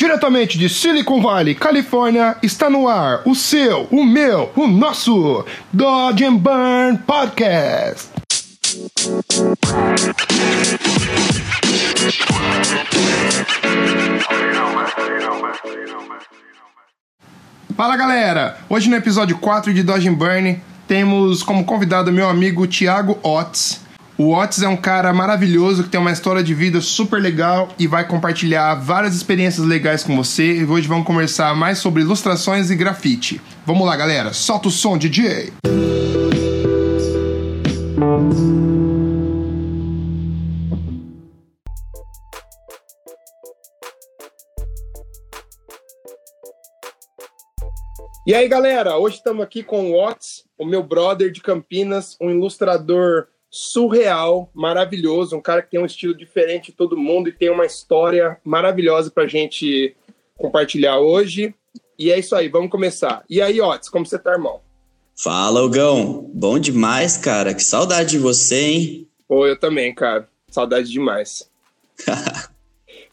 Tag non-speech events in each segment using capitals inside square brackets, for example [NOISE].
Diretamente de Silicon Valley, Califórnia, está no ar o seu, o meu, o nosso Dodge and Burn Podcast. Fala galera! Hoje no episódio 4 de Dodge and Burn temos como convidado meu amigo Thiago Otts. O Otis é um cara maravilhoso que tem uma história de vida super legal e vai compartilhar várias experiências legais com você. E hoje vamos conversar mais sobre ilustrações e grafite. Vamos lá, galera. Solta o som, DJ. E aí, galera, hoje estamos aqui com o Otis, o meu brother de Campinas, um ilustrador surreal, maravilhoso, um cara que tem um estilo diferente de todo mundo e tem uma história maravilhosa pra gente compartilhar hoje. E é isso aí, vamos começar. E aí, Otis, como você tá, irmão? Fala, Ogão. Bom demais, cara. Que saudade de você, hein? Pô, eu também, cara. Saudade demais. [LAUGHS]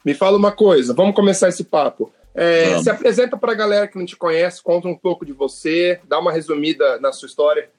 Me fala uma coisa, vamos começar esse papo. É, se apresenta pra galera que não te conhece, conta um pouco de você, dá uma resumida na sua história.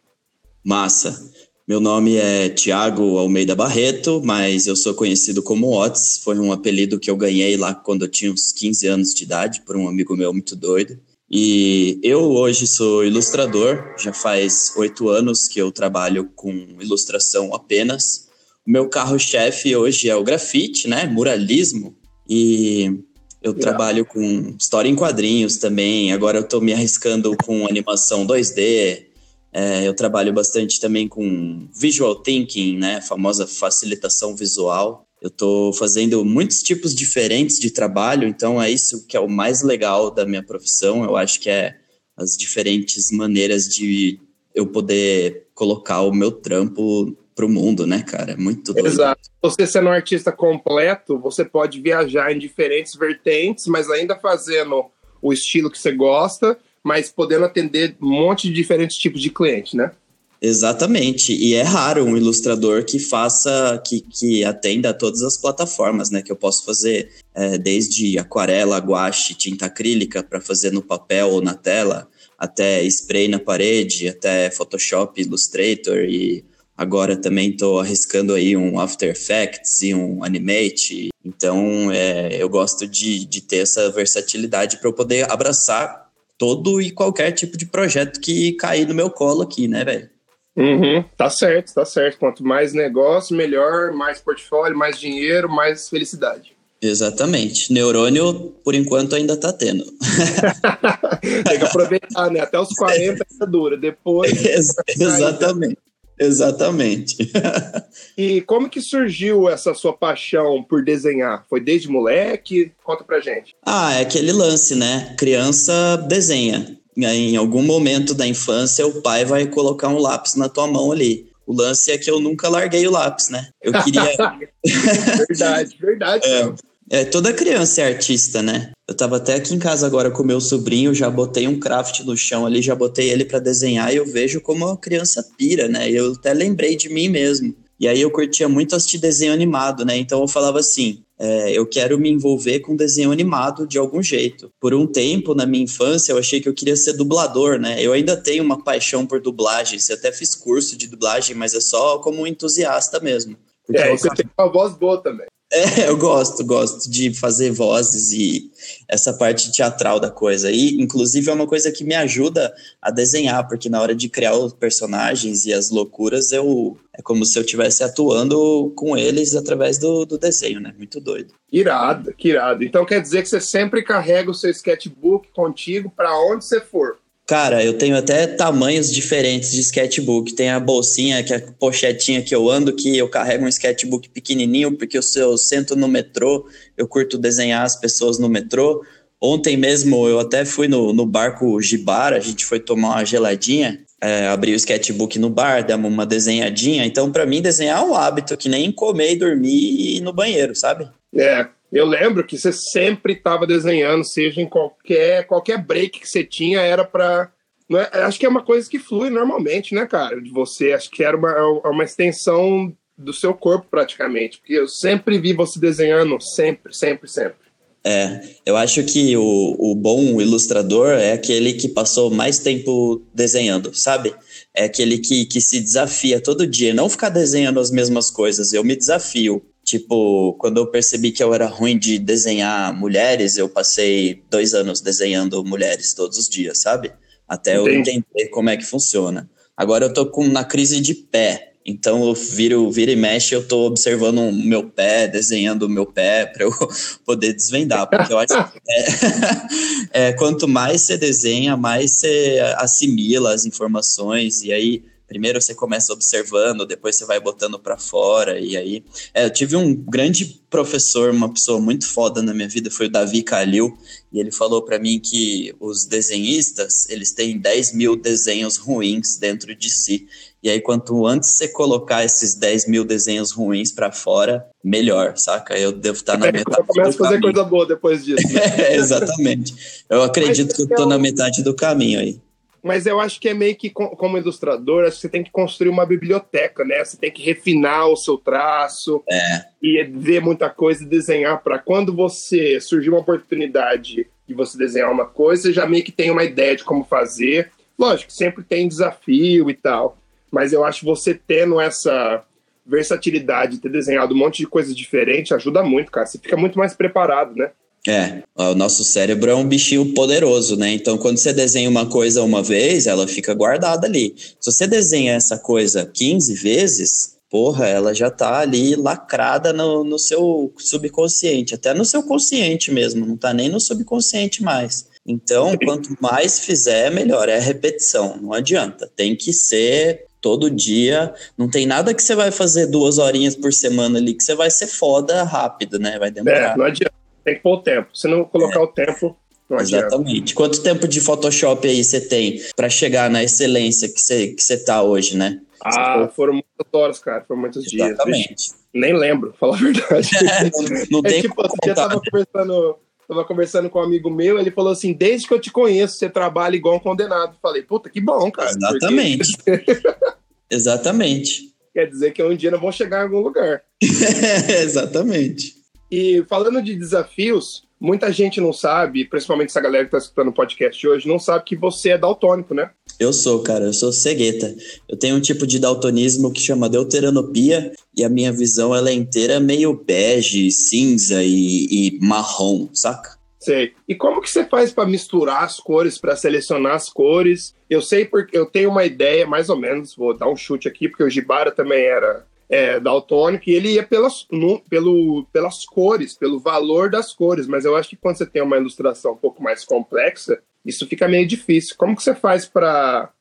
Massa. Meu nome é Tiago Almeida Barreto, mas eu sou conhecido como Otis. Foi um apelido que eu ganhei lá quando eu tinha uns 15 anos de idade, por um amigo meu muito doido. E eu hoje sou ilustrador, já faz oito anos que eu trabalho com ilustração apenas. O meu carro-chefe hoje é o grafite, né? Muralismo. E eu trabalho com história em quadrinhos também. Agora eu estou me arriscando com animação 2D, é, eu trabalho bastante também com visual thinking, né, a famosa facilitação visual. Eu estou fazendo muitos tipos diferentes de trabalho, então é isso que é o mais legal da minha profissão. Eu acho que é as diferentes maneiras de eu poder colocar o meu trampo para o mundo, né, cara? É muito doido. Exato. Você sendo um artista completo, você pode viajar em diferentes vertentes, mas ainda fazendo o estilo que você gosta mas podendo atender um monte de diferentes tipos de cliente, né? Exatamente, e é raro um ilustrador que faça, que, que atenda a todas as plataformas, né? Que eu posso fazer é, desde aquarela, guache, tinta acrílica para fazer no papel ou na tela, até spray na parede, até Photoshop, Illustrator e agora também estou arriscando aí um After Effects e um Animate. Então, é, eu gosto de, de ter essa versatilidade para eu poder abraçar todo e qualquer tipo de projeto que cair no meu colo aqui, né, velho? Uhum, tá certo, tá certo. Quanto mais negócio, melhor, mais portfólio, mais dinheiro, mais felicidade. Exatamente. Neurônio, por enquanto, ainda tá tendo. [LAUGHS] Tem que aproveitar, né? Até os 40 ainda dura. Depois. [LAUGHS] Exatamente. Exatamente. e como que surgiu essa sua paixão por desenhar? Foi desde moleque? Conta pra gente. Ah, é aquele lance, né? Criança desenha. Em algum momento da infância, o pai vai colocar um lápis na tua mão ali. O lance é que eu nunca larguei o lápis, né? Eu queria. [LAUGHS] verdade, verdade. [LAUGHS] É. É, toda criança é artista, né? Eu tava até aqui em casa agora com meu sobrinho, já botei um craft no chão ali, já botei ele para desenhar e eu vejo como a criança pira, né? Eu até lembrei de mim mesmo. E aí eu curtia muito assistir desenho animado, né? Então eu falava assim, é, eu quero me envolver com desenho animado de algum jeito. Por um tempo, na minha infância, eu achei que eu queria ser dublador, né? Eu ainda tenho uma paixão por dublagem, eu até fiz curso de dublagem, mas é só como um entusiasta mesmo. Porque é, você tem uma voz boa também. É, eu gosto, gosto de fazer vozes e essa parte teatral da coisa. E, inclusive, é uma coisa que me ajuda a desenhar, porque na hora de criar os personagens e as loucuras, eu é como se eu estivesse atuando com eles através do, do desenho, né? Muito doido. Irado, que irado. Então quer dizer que você sempre carrega o seu sketchbook contigo para onde você for. Cara, eu tenho até tamanhos diferentes de sketchbook. Tem a bolsinha, que é a pochetinha que eu ando, que eu carrego um sketchbook pequenininho, porque eu, eu sento no metrô, eu curto desenhar as pessoas no metrô. Ontem mesmo eu até fui no, no barco Gibara, a gente foi tomar uma geladinha, é, abri o sketchbook no bar, demos uma desenhadinha. Então, para mim, desenhar é um hábito, que nem comer e dormir e ir no banheiro, sabe? É, eu lembro que você sempre estava desenhando, seja em qualquer qualquer break que você tinha, era para é, acho que é uma coisa que flui normalmente, né, cara? De você, acho que era uma, é uma extensão do seu corpo praticamente, porque eu sempre vi você desenhando, sempre, sempre, sempre. É, eu acho que o, o bom ilustrador é aquele que passou mais tempo desenhando, sabe? É aquele que, que se desafia todo dia, não ficar desenhando as mesmas coisas. Eu me desafio. Tipo, quando eu percebi que eu era ruim de desenhar mulheres, eu passei dois anos desenhando mulheres todos os dias, sabe? Até Entendi. eu entender como é que funciona. Agora eu tô com, na crise de pé. Então eu viro, vira e mexe, eu tô observando o meu pé, desenhando o meu pé [LAUGHS] para eu poder desvendar, porque eu acho que [LAUGHS] é, [LAUGHS] é, quanto mais você desenha, mais você assimila as informações e aí primeiro você começa observando, depois você vai botando para fora, e aí. É, eu tive um grande professor, uma pessoa muito foda na minha vida, foi o Davi Calil, e ele falou para mim que os desenhistas, eles têm 10 mil desenhos ruins dentro de si. E aí, quanto antes você colocar esses 10 mil desenhos ruins para fora, melhor, saca? Eu devo estar na é, metade. Eu começo a fazer coisa boa depois disso. Né? [LAUGHS] é, exatamente. Eu acredito que eu tô na metade do caminho aí. Mas eu acho que é meio que, como ilustrador, acho que você tem que construir uma biblioteca, né? Você tem que refinar o seu traço é. e ver muita coisa e desenhar para quando você surgir uma oportunidade de você desenhar uma coisa, você já meio que tem uma ideia de como fazer. Lógico, sempre tem desafio e tal, mas eu acho que você tendo essa versatilidade, ter desenhado um monte de coisas diferentes, ajuda muito, cara. Você fica muito mais preparado, né? É, o nosso cérebro é um bichinho poderoso, né? Então, quando você desenha uma coisa uma vez, ela fica guardada ali. Se você desenha essa coisa 15 vezes, porra, ela já tá ali lacrada no, no seu subconsciente, até no seu consciente mesmo, não tá nem no subconsciente mais. Então, quanto mais fizer, melhor. É repetição, não adianta. Tem que ser todo dia. Não tem nada que você vai fazer duas horinhas por semana ali que você vai ser foda rápido, né? Vai demorar. É, não adianta. Tem que pôr o tempo. Se não colocar é. o tempo, não Exatamente. Quanto tempo de Photoshop aí você tem para chegar na excelência que você que você tá hoje, né? Ah, foram muitas horas, cara. Foram muitos Exatamente. dias. Nem lembro, falar a verdade. [LAUGHS] não, não é, tem tipo, outro dia tava conversando, tava conversando com um amigo meu, ele falou assim: desde que eu te conheço, você trabalha igual um condenado. Falei, puta, que bom, cara. Exatamente. Porque... [LAUGHS] Exatamente. Quer dizer que um dia não vão chegar em algum lugar. [LAUGHS] Exatamente. E falando de desafios, muita gente não sabe, principalmente essa galera que está escutando o podcast hoje, não sabe que você é daltônico, né? Eu sou, cara, eu sou cegueta. Eu tenho um tipo de daltonismo que chama deuteranopia e a minha visão ela é inteira meio bege, cinza e, e marrom, saca? Sei. E como que você faz para misturar as cores, para selecionar as cores? Eu sei porque eu tenho uma ideia, mais ou menos, vou dar um chute aqui, porque o Gibara também era é, daltônico e ele ia pelas, no, pelo, pelas cores, pelo valor das cores, mas eu acho que quando você tem uma ilustração um pouco mais complexa, isso fica meio difícil. Como que você faz para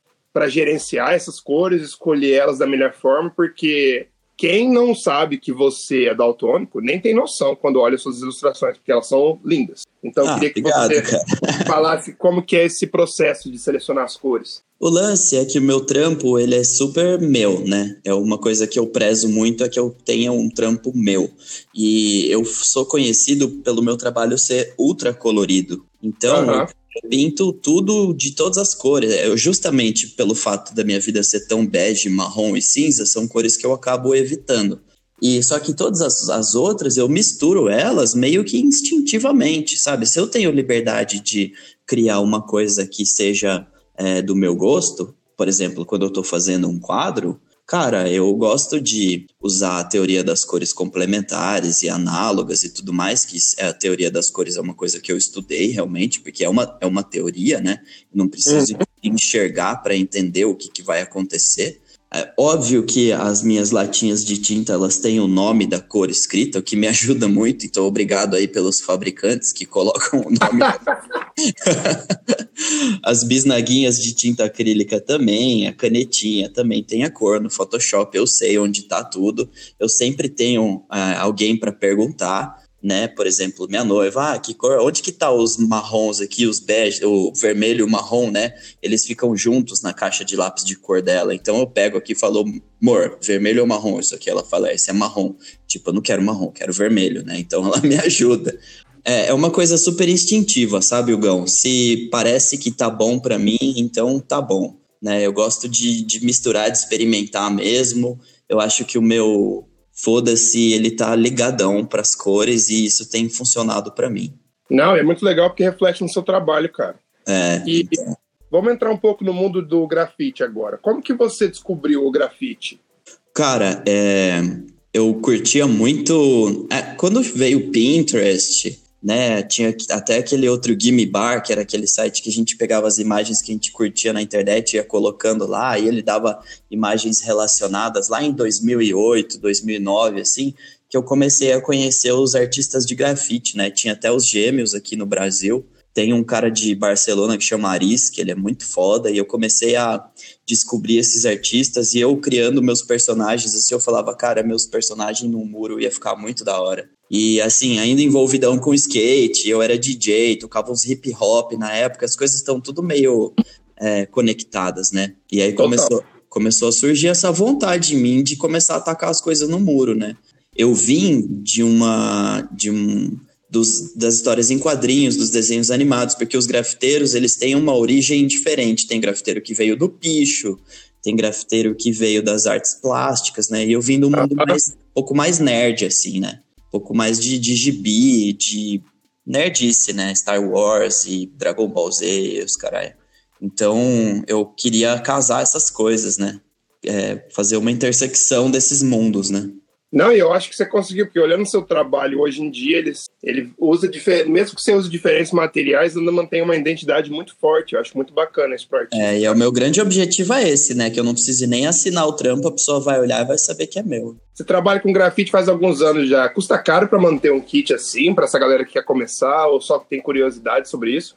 gerenciar essas cores, escolher elas da melhor forma? Porque quem não sabe que você é daltônico nem tem noção quando olha suas ilustrações, porque elas são lindas. Então eu ah, queria que obrigado, você cara. [LAUGHS] falasse como que é esse processo de selecionar as cores. O lance é que o meu trampo, ele é super meu, né? É uma coisa que eu prezo muito, é que eu tenha um trampo meu. E eu sou conhecido pelo meu trabalho ser ultra colorido. Então, uhum. eu pinto tudo de todas as cores. Eu, justamente pelo fato da minha vida ser tão bege, marrom e cinza, são cores que eu acabo evitando. E só que todas as, as outras eu misturo elas meio que instintivamente, sabe? Se eu tenho liberdade de criar uma coisa que seja é, do meu gosto, por exemplo, quando eu estou fazendo um quadro, cara, eu gosto de usar a teoria das cores complementares e análogas e tudo mais, que é a teoria das cores é uma coisa que eu estudei realmente, porque é uma, é uma teoria, né? Não preciso uhum. enxergar para entender o que, que vai acontecer. É óbvio que as minhas latinhas de tinta elas têm o nome da cor escrita, o que me [LAUGHS] ajuda muito, então obrigado aí pelos fabricantes que colocam o nome. [LAUGHS] as bisnaguinhas de tinta acrílica também, a canetinha também tem a cor no Photoshop, eu sei onde está tudo, eu sempre tenho uh, alguém para perguntar né? Por exemplo, minha noiva, ah, que cor, onde que tá os marrons aqui, os bege, o vermelho e o marrom, né? Eles ficam juntos na caixa de lápis de cor dela. Então eu pego aqui e falo, amor, vermelho ou marrom? Isso aqui ela fala, esse é marrom. Tipo, eu não quero marrom, quero vermelho, né? Então [LAUGHS] ela me ajuda. É, é uma coisa super instintiva, sabe, Hugão? Se parece que tá bom para mim, então tá bom. Né? Eu gosto de, de misturar, de experimentar mesmo. Eu acho que o meu foda-se, ele tá ligadão para as cores e isso tem funcionado para mim. Não, é muito legal porque reflete no seu trabalho, cara. É, E vamos entrar um pouco no mundo do grafite agora. Como que você descobriu o grafite? Cara, é, eu curtia muito. é, quando veio o Pinterest, né? Tinha até aquele outro Gimme Bar, que era aquele site que a gente pegava as imagens que a gente curtia na internet e ia colocando lá, e ele dava imagens relacionadas lá em 2008, 2009, assim, que eu comecei a conhecer os artistas de grafite, né? Tinha até os gêmeos aqui no Brasil. Tem um cara de Barcelona que chama Aris, que ele é muito foda, e eu comecei a descobrir esses artistas e eu criando meus personagens, assim, eu falava, cara, meus personagens no muro ia ficar muito da hora. E assim, ainda envolvidão com skate, eu era DJ, tocava uns hip hop na época, as coisas estão tudo meio é, conectadas, né? E aí começou, começou a surgir essa vontade em mim de começar a atacar as coisas no muro, né? Eu vim de uma. de um dos, das histórias em quadrinhos, dos desenhos animados, porque os grafiteiros eles têm uma origem diferente. Tem grafiteiro que veio do picho, tem grafiteiro que veio das artes plásticas, né? E eu vim do mundo mais, um pouco mais nerd, assim, né? Pouco mais de, de gibi, de nerdice, né? Star Wars e Dragon Ball Z, os caralho. Então eu queria casar essas coisas, né? É, fazer uma intersecção desses mundos, né? Não, e eu acho que você conseguiu, porque olhando o seu trabalho hoje em dia, ele, ele usa, mesmo que você use diferentes materiais, ainda mantém uma identidade muito forte. Eu acho muito bacana esse parte. É, e é o meu grande objetivo é esse, né? Que eu não precise nem assinar o trampo, a pessoa vai olhar e vai saber que é meu. Você trabalha com grafite faz alguns anos já. Custa caro para manter um kit assim, para essa galera que quer começar, ou só que tem curiosidade sobre isso?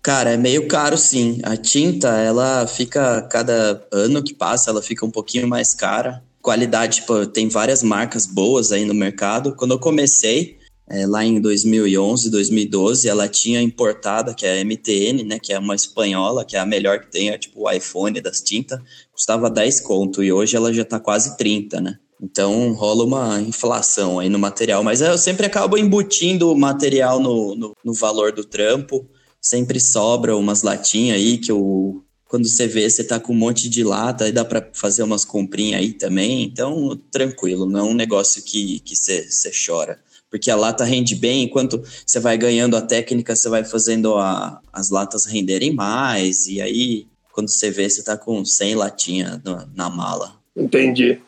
Cara, é meio caro sim. A tinta, ela fica, cada ano que passa, ela fica um pouquinho mais cara qualidade, tipo, tem várias marcas boas aí no mercado. Quando eu comecei, é, lá em 2011, 2012, ela tinha importada, que é a MTN, né, que é uma espanhola, que é a melhor que tem, é tipo o iPhone das tintas, custava 10 conto, e hoje ela já tá quase 30, né? Então rola uma inflação aí no material, mas eu sempre acabo embutindo o material no, no, no valor do trampo, sempre sobra umas latinhas aí que eu quando você vê, você tá com um monte de lata, aí dá para fazer umas comprinhas aí também. Então, tranquilo, não é um negócio que, que você, você chora. Porque a lata rende bem, enquanto você vai ganhando a técnica, você vai fazendo a, as latas renderem mais. E aí, quando você vê, você tá com 100 latinhas na, na mala. Entendi.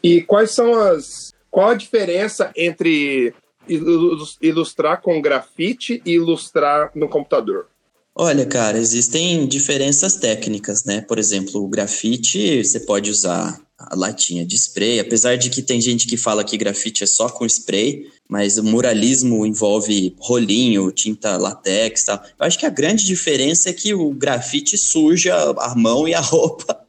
E quais são as. Qual a diferença entre ilustrar com grafite e ilustrar no computador? Olha, cara, existem diferenças técnicas, né? Por exemplo, o grafite, você pode usar a latinha de spray, apesar de que tem gente que fala que grafite é só com spray, mas o muralismo envolve rolinho, tinta latex e tal. Eu acho que a grande diferença é que o grafite suja a mão e a [LAUGHS] roupa.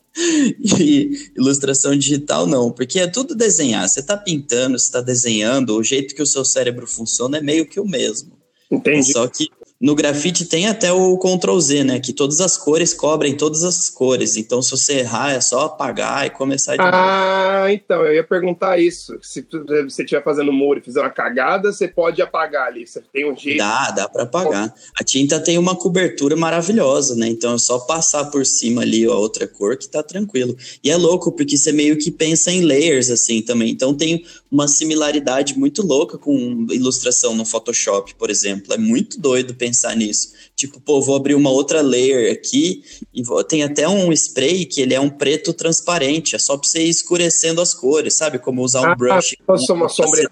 e ilustração digital não, porque é tudo desenhar. Você está pintando, você está desenhando, o jeito que o seu cérebro funciona é meio que o mesmo. Entendi. Só que no grafite tem até o Ctrl Z, né? Que todas as cores cobrem todas as cores. Então, se você errar, é só apagar e começar de ah, novo. Ah, então, eu ia perguntar isso. Se você estiver fazendo muro e fizer uma cagada, você pode apagar ali. Você tem um jeito. Dá, dá para apagar. A tinta tem uma cobertura maravilhosa, né? Então é só passar por cima ali a outra cor que tá tranquilo. E é louco, porque você meio que pensa em layers assim também. Então tem uma similaridade muito louca com ilustração no Photoshop, por exemplo. É muito doido pensar pensar nisso. Tipo, pô, vou abrir uma outra layer aqui e vou... tem até um spray que ele é um preto transparente, é só pra você ir escurecendo as cores, sabe? Como usar um ah, brush. Uma sombria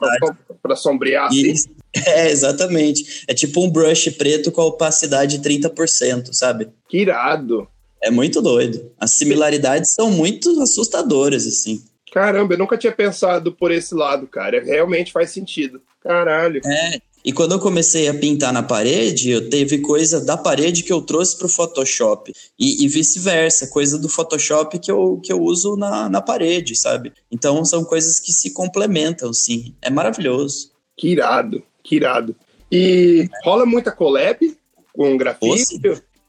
para sombrear assim. [LAUGHS] É, exatamente. É tipo um brush preto com a opacidade de 30%, sabe? Que irado. É muito doido. As similaridades são muito assustadoras, assim. Caramba, eu nunca tinha pensado por esse lado, cara. Realmente faz sentido. Caralho. É, e quando eu comecei a pintar na parede, eu teve coisa da parede que eu trouxe para o Photoshop. E, e vice-versa, coisa do Photoshop que eu, que eu uso na, na parede, sabe? Então são coisas que se complementam, sim. É maravilhoso. Que irado, que irado. E rola muita collab com grafite?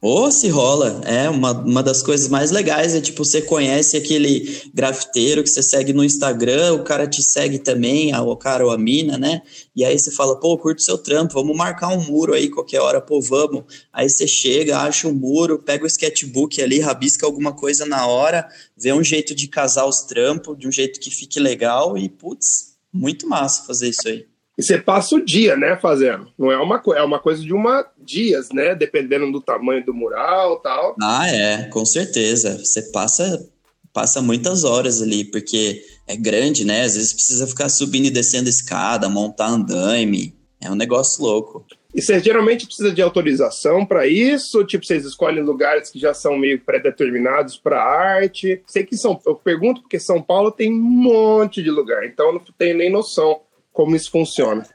Ou se rola, é uma, uma das coisas mais legais é tipo, você conhece aquele grafiteiro que você segue no Instagram, o cara te segue também, o cara ou a mina, né? E aí você fala, pô, curto seu trampo, vamos marcar um muro aí qualquer hora, pô, vamos. Aí você chega, acha um muro, pega o sketchbook ali, rabisca alguma coisa na hora, vê um jeito de casar os trampos, de um jeito que fique legal e, putz, muito massa fazer isso aí. E você passa o dia, né, fazendo. Não é uma coisa, é uma coisa de uma dias, né, dependendo do tamanho do mural, tal. Ah, é, com certeza. Você passa passa muitas horas ali, porque é grande, né? Às vezes precisa ficar subindo e descendo escada, montar andaime. É um negócio louco. E você geralmente precisa de autorização para isso? Tipo, vocês escolhem lugares que já são meio pré-determinados para arte? Sei que são. Eu pergunto porque São Paulo tem um monte de lugar, então eu não tenho nem noção como isso funciona.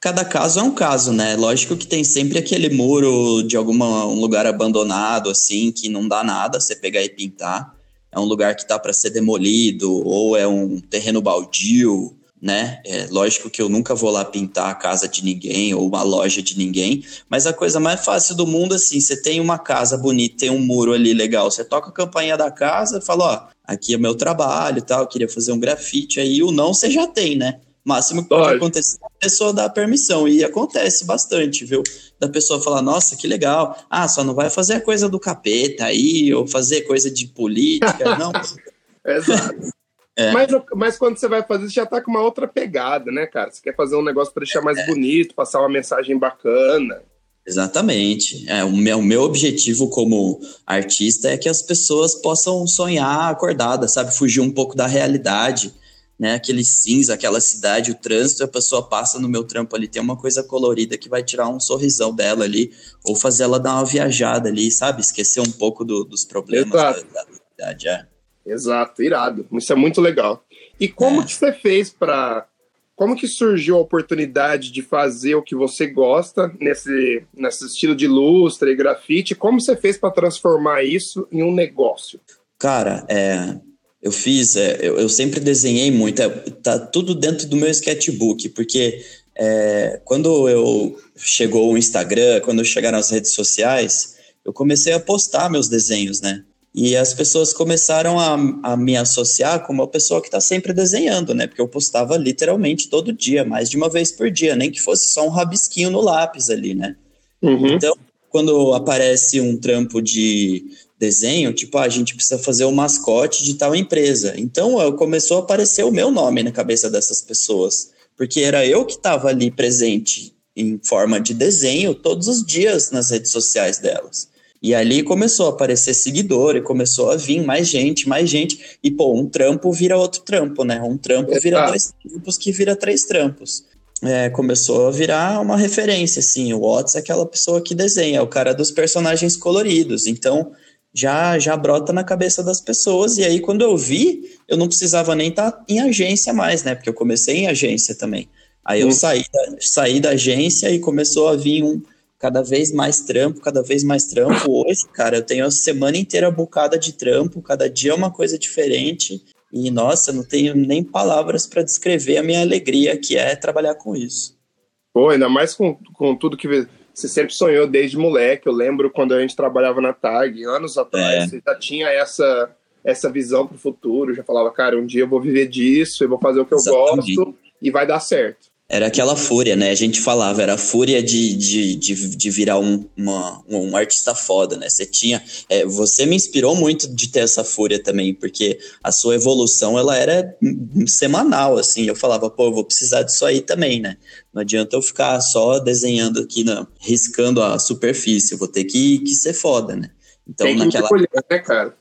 Cada caso é um caso, né? Lógico que tem sempre aquele muro de algum um lugar abandonado, assim, que não dá nada você pegar e pintar. É um lugar que tá para ser demolido, ou é um terreno baldio né? É, lógico que eu nunca vou lá pintar a casa de ninguém ou uma loja de ninguém, mas a coisa mais fácil do mundo, assim, você tem uma casa bonita, tem um muro ali legal, você toca a campainha da casa e fala, ó, aqui é meu trabalho e tal, queria fazer um grafite aí, o não você já tem, né? Máximo que pode acontecer é a pessoa dar permissão, e acontece bastante, viu? Da pessoa falar, nossa, que legal, ah, só não vai fazer a coisa do capeta aí, ou fazer coisa de política, [LAUGHS] não. Exato. [LAUGHS] É. Mas, mas quando você vai fazer, você já tá com uma outra pegada, né, cara? Você quer fazer um negócio para deixar mais é. bonito, passar uma mensagem bacana. Exatamente. É, o, meu, o meu objetivo como artista é que as pessoas possam sonhar acordada, sabe? Fugir um pouco da realidade, né? Aquele cinza, aquela cidade, o trânsito, a pessoa passa no meu trampo ali, tem uma coisa colorida que vai tirar um sorrisão dela ali, ou fazer ela dar uma viajada ali, sabe? Esquecer um pouco do, dos problemas da, da cidade. É. Exato, irado. Isso é muito legal. E como é. que você fez para como que surgiu a oportunidade de fazer o que você gosta nesse, nesse estilo de lustre e grafite? Como você fez para transformar isso em um negócio? Cara, é, eu fiz, é, eu, eu, sempre desenhei muito, é, tá tudo dentro do meu sketchbook, porque é, quando eu chegou o Instagram, quando chegaram as redes sociais, eu comecei a postar meus desenhos, né? E as pessoas começaram a, a me associar com uma pessoa que está sempre desenhando, né? Porque eu postava literalmente todo dia, mais de uma vez por dia, nem que fosse só um rabisquinho no lápis ali, né? Uhum. Então, quando aparece um trampo de desenho, tipo, ah, a gente precisa fazer o mascote de tal empresa. Então, começou a aparecer o meu nome na cabeça dessas pessoas, porque era eu que estava ali presente em forma de desenho todos os dias nas redes sociais delas. E ali começou a aparecer seguidor, e começou a vir mais gente, mais gente. E, pô, um trampo vira outro trampo, né? Um trampo vira dois trampos, que vira três trampos. É, começou a virar uma referência, assim. O Watts é aquela pessoa que desenha, é o cara dos personagens coloridos. Então, já já brota na cabeça das pessoas. E aí, quando eu vi, eu não precisava nem estar tá em agência mais, né? Porque eu comecei em agência também. Aí eu hum. saí, da, saí da agência e começou a vir um cada vez mais trampo, cada vez mais trampo. Hoje, cara, eu tenho a semana inteira bucada de trampo, cada dia é uma coisa diferente. E nossa, não tenho nem palavras para descrever a minha alegria que é trabalhar com isso. Pô, ainda mais com, com tudo que você sempre sonhou desde moleque. Eu lembro quando a gente trabalhava na TAG, anos atrás, é. você já tinha essa, essa visão para o futuro. Já falava, cara, um dia eu vou viver disso, eu vou fazer o que eu Exatamente. gosto e vai dar certo. Era aquela fúria, né? A gente falava, era a fúria de, de, de, de virar um, uma, um artista foda, né? Você tinha. É, você me inspirou muito de ter essa fúria também, porque a sua evolução ela era semanal, assim. Eu falava, pô, eu vou precisar disso aí também, né? Não adianta eu ficar só desenhando aqui, na, riscando a superfície. Eu vou ter que, que ser foda, né? Então, Tem que naquela. Colher, né, cara?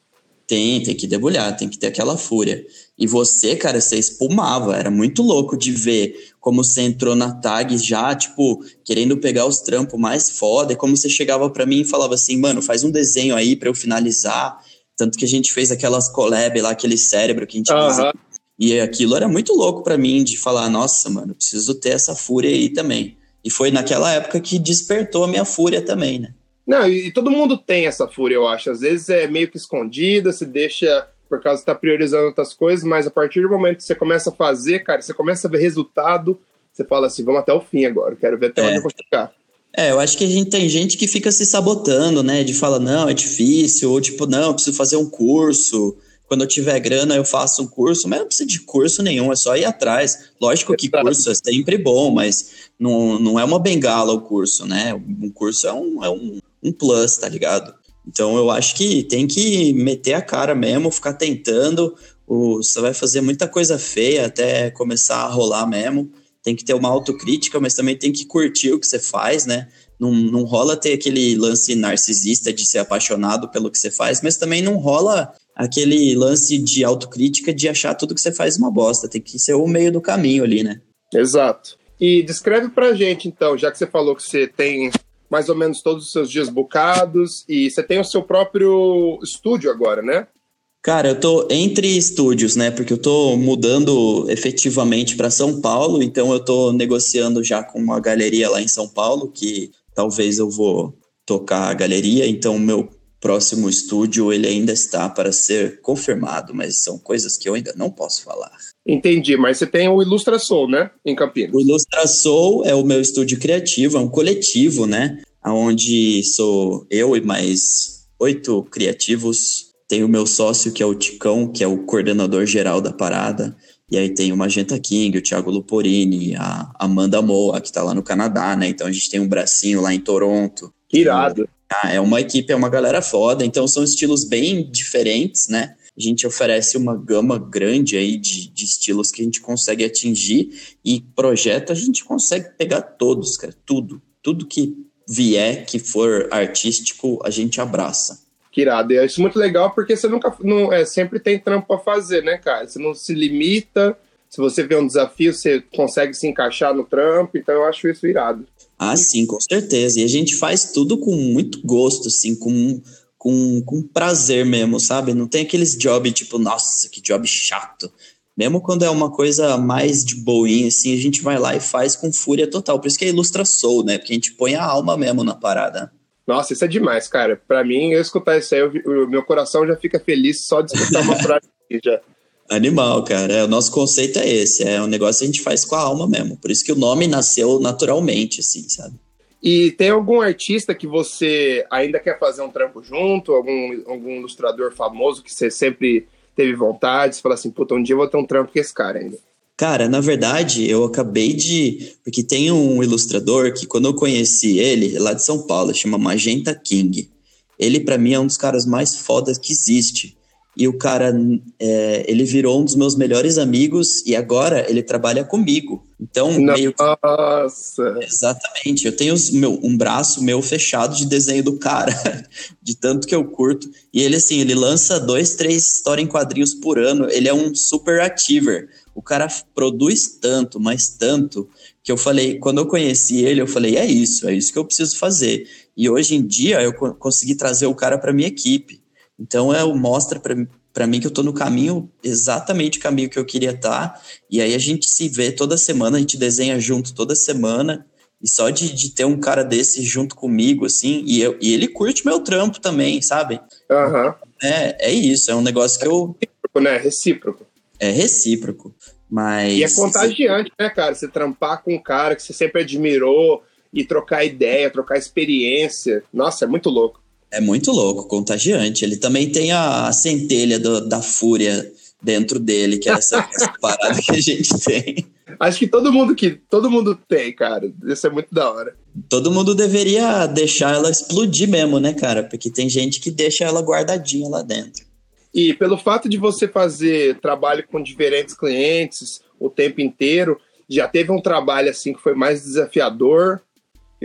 Tem, tem que debulhar, tem que ter aquela fúria. E você, cara, você espumava, era muito louco de ver como você entrou na tag já, tipo, querendo pegar os trampos mais foda, e como você chegava para mim e falava assim, mano, faz um desenho aí para eu finalizar. Tanto que a gente fez aquelas collab lá, aquele cérebro que a gente uhum. E aquilo era muito louco para mim de falar, nossa, mano, preciso ter essa fúria aí também. E foi naquela época que despertou a minha fúria também, né? Não, e, todo mundo tem essa fúria, eu acho. Às vezes é meio que escondida, se deixa por causa de estar tá priorizando outras coisas, mas a partir do momento que você começa a fazer, cara, você começa a ver resultado, você fala assim, vamos até o fim agora, quero ver até é. onde eu vou chegar. É, eu acho que a gente tem gente que fica se sabotando, né? De falar, não, é difícil, ou tipo, não, eu preciso fazer um curso. Quando eu tiver grana, eu faço um curso, mas não precisa de curso nenhum, é só ir atrás. Lógico que curso é sempre bom, mas não, não é uma bengala o curso, né? Um curso é um, é um, um plus, tá ligado? Então eu acho que tem que meter a cara mesmo, ficar tentando. O, você vai fazer muita coisa feia até começar a rolar mesmo. tem que ter uma autocrítica, mas também tem que curtir o que você faz, né? Não, não rola ter aquele lance narcisista de ser apaixonado pelo que você faz, mas também não rola aquele lance de autocrítica de achar tudo que você faz uma bosta. Tem que ser o meio do caminho ali, né? Exato. E descreve pra gente, então, já que você falou que você tem mais ou menos todos os seus dias bucados e você tem o seu próprio estúdio agora, né? Cara, eu tô entre estúdios, né? Porque eu tô mudando efetivamente para São Paulo, então eu tô negociando já com uma galeria lá em São Paulo que talvez eu vou tocar a galeria, então meu próximo estúdio ele ainda está para ser confirmado, mas são coisas que eu ainda não posso falar. Entendi, mas você tem o Ilustra Soul, né, em Campinas? O Ilustra Soul é o meu estúdio criativo, é um coletivo, né, onde sou eu e mais oito criativos. Tem o meu sócio, que é o Ticão, que é o coordenador geral da parada. E aí tem o Magenta King, o Thiago Luporini, a Amanda Moa, que está lá no Canadá, né? Então a gente tem um bracinho lá em Toronto. Irado. Ah, é uma equipe, é uma galera foda. Então são estilos bem diferentes, né? A gente oferece uma gama grande aí de, de estilos que a gente consegue atingir e projeto a gente consegue pegar todos, cara, tudo. Tudo que vier, que for artístico, a gente abraça. Que irado. E é isso muito legal porque você nunca. Não, é, sempre tem trampo pra fazer, né, cara? Você não se limita. Se você vê um desafio, você consegue se encaixar no trampo. Então eu acho isso irado. Ah, sim, com certeza. E a gente faz tudo com muito gosto, assim, com, com, com prazer mesmo, sabe? Não tem aqueles job tipo, nossa, que job chato. Mesmo quando é uma coisa mais de boinha, assim, a gente vai lá e faz com fúria total. Por isso que é Ilustra Soul, né? Porque a gente põe a alma mesmo na parada. Nossa, isso é demais, cara. Para mim, eu escutar isso aí, o meu coração já fica feliz só de escutar uma [LAUGHS] frase já. Animal, cara. É, o nosso conceito é esse. É um negócio que a gente faz com a alma mesmo. Por isso que o nome nasceu naturalmente, assim, sabe? E tem algum artista que você ainda quer fazer um trampo junto? Algum, algum ilustrador famoso que você sempre teve vontade? Você fala assim, puta, um dia eu vou ter um trampo com esse cara ainda. Cara, na verdade, eu acabei de. Porque tem um ilustrador que, quando eu conheci ele, lá de São Paulo, chama Magenta King. Ele, para mim, é um dos caras mais fodas que existe. E o cara, é, ele virou um dos meus melhores amigos e agora ele trabalha comigo. Então, Nossa. meio que... Exatamente. Eu tenho meu, um braço meu fechado de desenho do cara, [LAUGHS] de tanto que eu curto. E ele, assim, ele lança dois, três histórias em quadrinhos por ano. Ele é um super achiever. O cara produz tanto, mas tanto, que eu falei, quando eu conheci ele, eu falei, é isso, é isso que eu preciso fazer. E hoje em dia eu consegui trazer o cara para minha equipe. Então é, mostra para mim que eu estou no caminho, exatamente o caminho que eu queria estar. Tá. E aí a gente se vê toda semana, a gente desenha junto toda semana. E só de, de ter um cara desse junto comigo, assim, e, eu, e ele curte meu trampo também, sabe? Uhum. É, é isso, é um negócio que eu. Recíproco, né? Recíproco. É recíproco. Mas. E é contagiante, né, cara? Você trampar com um cara que você sempre admirou e trocar ideia, trocar experiência. Nossa, é muito louco. É muito louco, contagiante. Ele também tem a, centelha do, da fúria dentro dele, que é essa, [LAUGHS] essa parada que a gente tem. Acho que todo mundo que todo mundo tem, cara. Isso é muito da hora. Todo mundo deveria deixar ela explodir mesmo, né, cara? Porque tem gente que deixa ela guardadinha lá dentro. E pelo fato de você fazer trabalho com diferentes clientes o tempo inteiro, já teve um trabalho assim que foi mais desafiador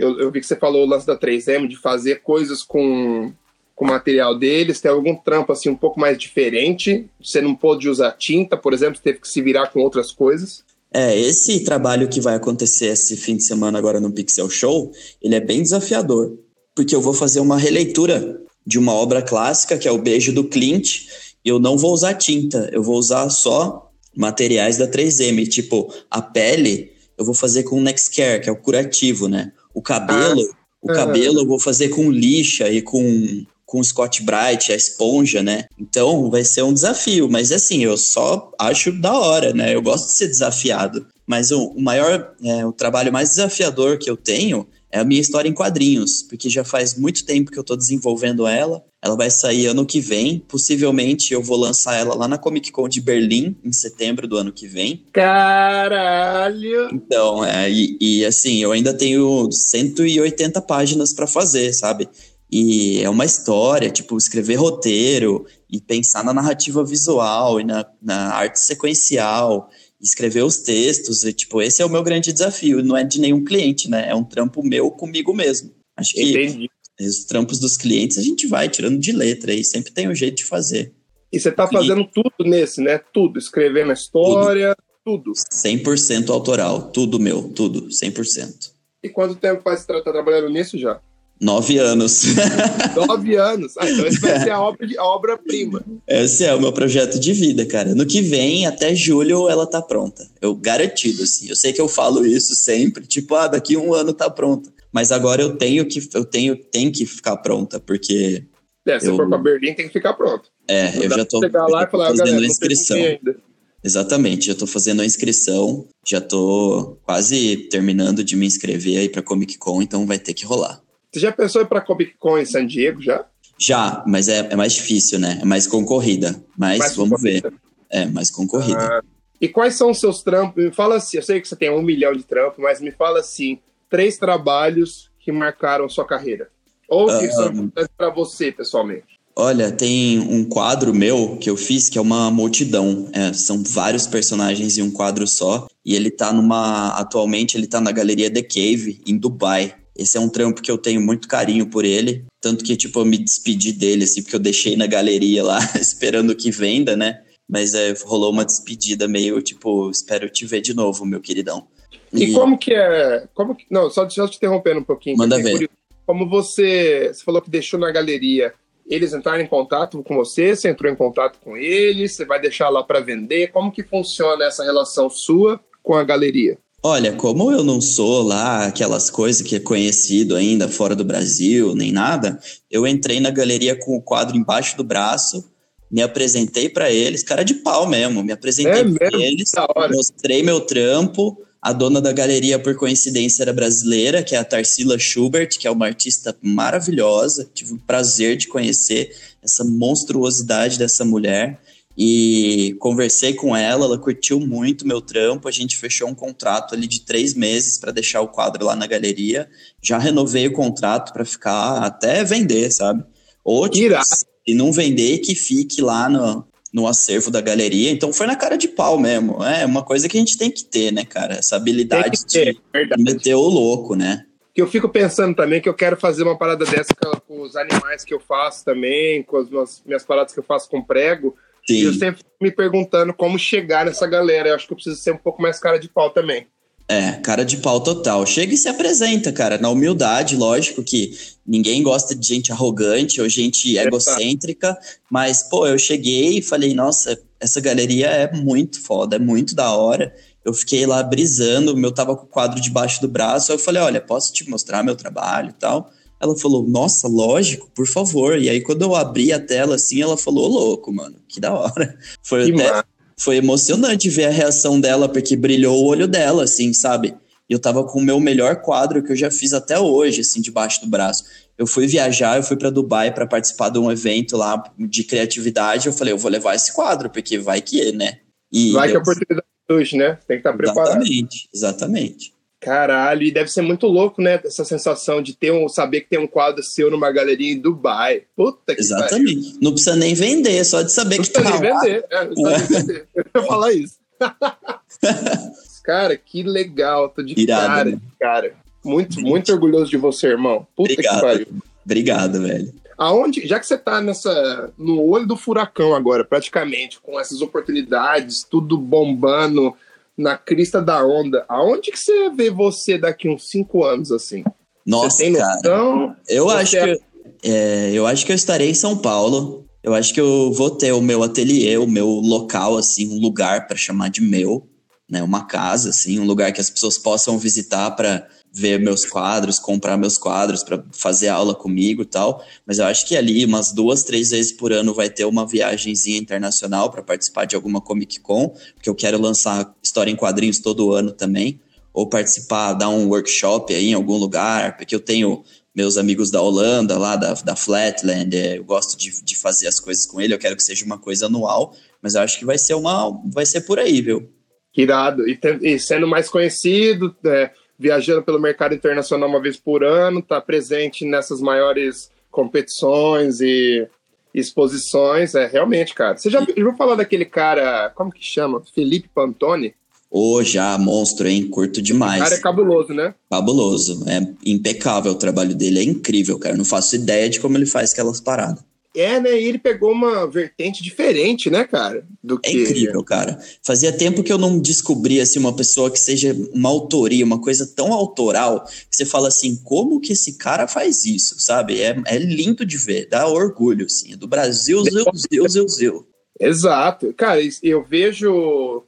eu, eu vi que você falou o lance da 3M, de fazer coisas com, com o material deles. Tem algum trampo assim um pouco mais diferente? Você não pôde usar tinta, por exemplo, você teve que se virar com outras coisas? É, esse trabalho que vai acontecer esse fim de semana agora no Pixel Show, ele é bem desafiador, porque eu vou fazer uma releitura de uma obra clássica, que é o Beijo do Clint, e eu não vou usar tinta, eu vou usar só materiais da 3M, tipo, a pele eu vou fazer com o Nextcare, que é o curativo, né? O cabelo, ah, o cabelo eu vou fazer com lixa e com com Scott Bright, a esponja, né? Então vai ser um desafio, mas assim, eu só acho da hora, né? Eu gosto de ser desafiado. Mas o, o maior, é, o trabalho mais desafiador que eu tenho é a minha história em quadrinhos, porque já faz muito tempo que eu estou desenvolvendo ela. Ela vai sair ano que vem. Possivelmente eu vou lançar ela lá na Comic Con de Berlim, em setembro do ano que vem. Caralho! Então, é, e, e assim, eu ainda tenho 180 páginas para fazer, sabe? E é uma história, tipo, escrever roteiro e pensar na narrativa visual e na, na arte sequencial escrever os textos. E, tipo, esse é o meu grande desafio. Não é de nenhum cliente, né? É um trampo meu comigo mesmo. Acho que Entendi. os trampos dos clientes a gente vai tirando de letra e sempre tem um jeito de fazer. E você tá fazendo tudo nesse, né? Tudo. Escrevendo a história, tudo. 100% autoral. Tudo meu, tudo. 100%. E quanto tempo faz você tá trabalhando nisso já? Nove anos. [LAUGHS] Nove anos. Ah, então esse vai ser a obra obra-prima. Esse é o meu projeto de vida, cara. No que vem, até julho, ela tá pronta. Eu garantido, assim. Eu sei que eu falo isso sempre, tipo, ah, daqui um ano tá pronta. Mas agora eu tenho que, eu tenho, tem que ficar pronta, porque É, se Eu- for pra Berlim, tem que ficar pronto. é, Não eu já tô, chegar lá e falar, fazendo galera, a inscrição. Exatamente, já tô fazendo a inscrição, já tô quase terminando de me inscrever aí pra Comic Con, então vai ter que rolar. Você já pensou em ir pra Comic Con em San Diego já? Já, mas é, é mais difícil, né? É mais concorrida. Mas Mais vamos concorrida. ver. É, mais concorrida. Ah, e quais são os seus trampos? Me fala assim, eu sei que você tem um milhão de trampos, mas me fala assim, três trabalhos que marcaram sua carreira. Ou que Ah, são importantes pra você, pessoalmente. Olha, tem um quadro meu que eu fiz que é uma multidão. É, são vários personagens em um quadro só. E ele tá numa. Atualmente ele tá na Galeria The Cave, em Dubai. Esse é um trampo que eu tenho muito carinho por ele. Tanto que, tipo, eu me despedi dele, assim, porque eu deixei na galeria lá, [LAUGHS] esperando que venda, né? Mas é, rolou uma despedida meio, tipo, espero te ver de novo, meu queridão. E, como que é. Como que, não, só, só te interrompendo um pouquinho. Manda ver. curioso. Como você. Você falou que deixou na galeria. Eles entraram em contato com você, você entrou em contato com eles, você vai deixar lá para vender. Como que funciona essa relação sua com a galeria? Olha, como eu não sou lá aquelas coisas que é conhecido ainda fora do Brasil, nem nada, eu entrei na galeria com o quadro embaixo do braço, me apresentei pra eles, cara de pau mesmo, me apresentei É mesmo? eles, mostrei meu trampo. A dona da galeria, por coincidência, era brasileira, que é a Tarsila Schubert, que é uma artista maravilhosa. Tive o prazer de conhecer essa monstruosidade dessa mulher. E conversei com ela, ela curtiu muito meu trampo. A gente fechou um contrato ali de três meses para deixar o quadro lá na galeria. Já renovei o contrato para ficar até vender, sabe? Ou tipo, se não vender, que fique lá no, no acervo da galeria. Então foi na cara de pau mesmo. É uma coisa que a gente tem que ter, né, cara? Essa habilidade ter, de verdade. meter o louco, né? que eu fico pensando também que eu quero fazer uma parada dessa com, com os animais que eu faço também, com as minhas, minhas paradas que eu faço com prego. E eu Sim. sempre me perguntando como chegar nessa galera. Eu acho que eu preciso ser um pouco mais cara de pau também. É, cara de pau total. Chega e se apresenta, cara, na humildade, lógico que ninguém gosta de gente arrogante ou gente egocêntrica, mas, pô, eu cheguei e falei, nossa, essa galeria é muito foda, é muito da hora. Eu fiquei lá brisando, eu tava com o quadro debaixo do braço, aí eu falei, olha, posso te mostrar meu trabalho e tal? Ela falou, nossa, lógico, por favor. E aí, quando eu abri a tela assim, ela falou, "Ô, louco, mano, que da hora. [LAUGHS] Foi Que até foi emocionante ver a reação dela, porque brilhou o olho dela, assim, sabe? E eu tava com o meu melhor quadro que eu já fiz até hoje, assim, debaixo do braço. Eu fui viajar, eu fui para Dubai para participar de um evento lá de criatividade. Eu falei, eu vou levar esse quadro, porque vai que, né? E Vai que a eu- oportunidade surge, né? Tem que estar preparado. Exatamente, exatamente. Caralho, e deve ser muito louco, né? Essa sensação de ter um, saber que tem um quadro seu numa galeria em Dubai. Puta que pariu. Exatamente. Não precisa nem vender, só de saber Não que tá nem lá. vender. É, não precisa nem vender. Eu ia falar isso. [LAUGHS] cara, que legal. Tô de Irado, cara, né? cara. Muito, muito orgulhoso de você, irmão. Puta Obrigado. que pariu. Obrigado, velho. Aonde, já que você tá nessa no olho do furacão agora, praticamente, com essas oportunidades, tudo bombando na crista da onda, aonde que você vê você daqui uns cinco anos assim? Nossa, cara. Eu acho é- que é, eu acho que eu estarei em São Paulo. Eu acho que eu vou ter o meu ateliê, o meu local, assim, um lugar para chamar de meu, né? Uma casa, assim, um lugar que as pessoas possam visitar para ver meus quadros, comprar meus quadros, para fazer aula comigo e tal. Mas eu acho que ali, umas duas, três vezes por ano, vai ter uma viagenzinha internacional para participar de alguma Comic Con, porque eu quero lançar história em quadrinhos todo ano também ou participar, dar um workshop aí em algum lugar, porque eu tenho meus amigos da Holanda, lá da, da Flatland, é, eu gosto de, de fazer as coisas com ele, eu quero que seja uma coisa anual, mas eu acho que vai ser uma, vai ser por aí, viu? Irado. E, e sendo mais conhecido, é, viajando pelo mercado internacional uma vez por ano, tá presente nessas maiores competições e exposições. É, realmente, cara. Você já viu falar daquele cara, como que chama? Felipe Pantone? Ô, oh, já, monstro, hein? Curto demais. O cara é cabuloso, né? Cabuloso. É impecável o trabalho dele, é incrível, cara. Não faço ideia de como ele faz aquelas paradas. É, né? E ele pegou uma vertente diferente, né, cara? Do é que... É incrível, cara. Fazia tempo que eu não descobria assim, uma pessoa que seja uma autoria, uma coisa tão autoral, que você fala assim, como que esse cara faz isso, sabe? É, é lindo de ver, dá orgulho, assim. É do Brasil, zeu, zeu, zeu, zeu. Exato. Cara, eu vejo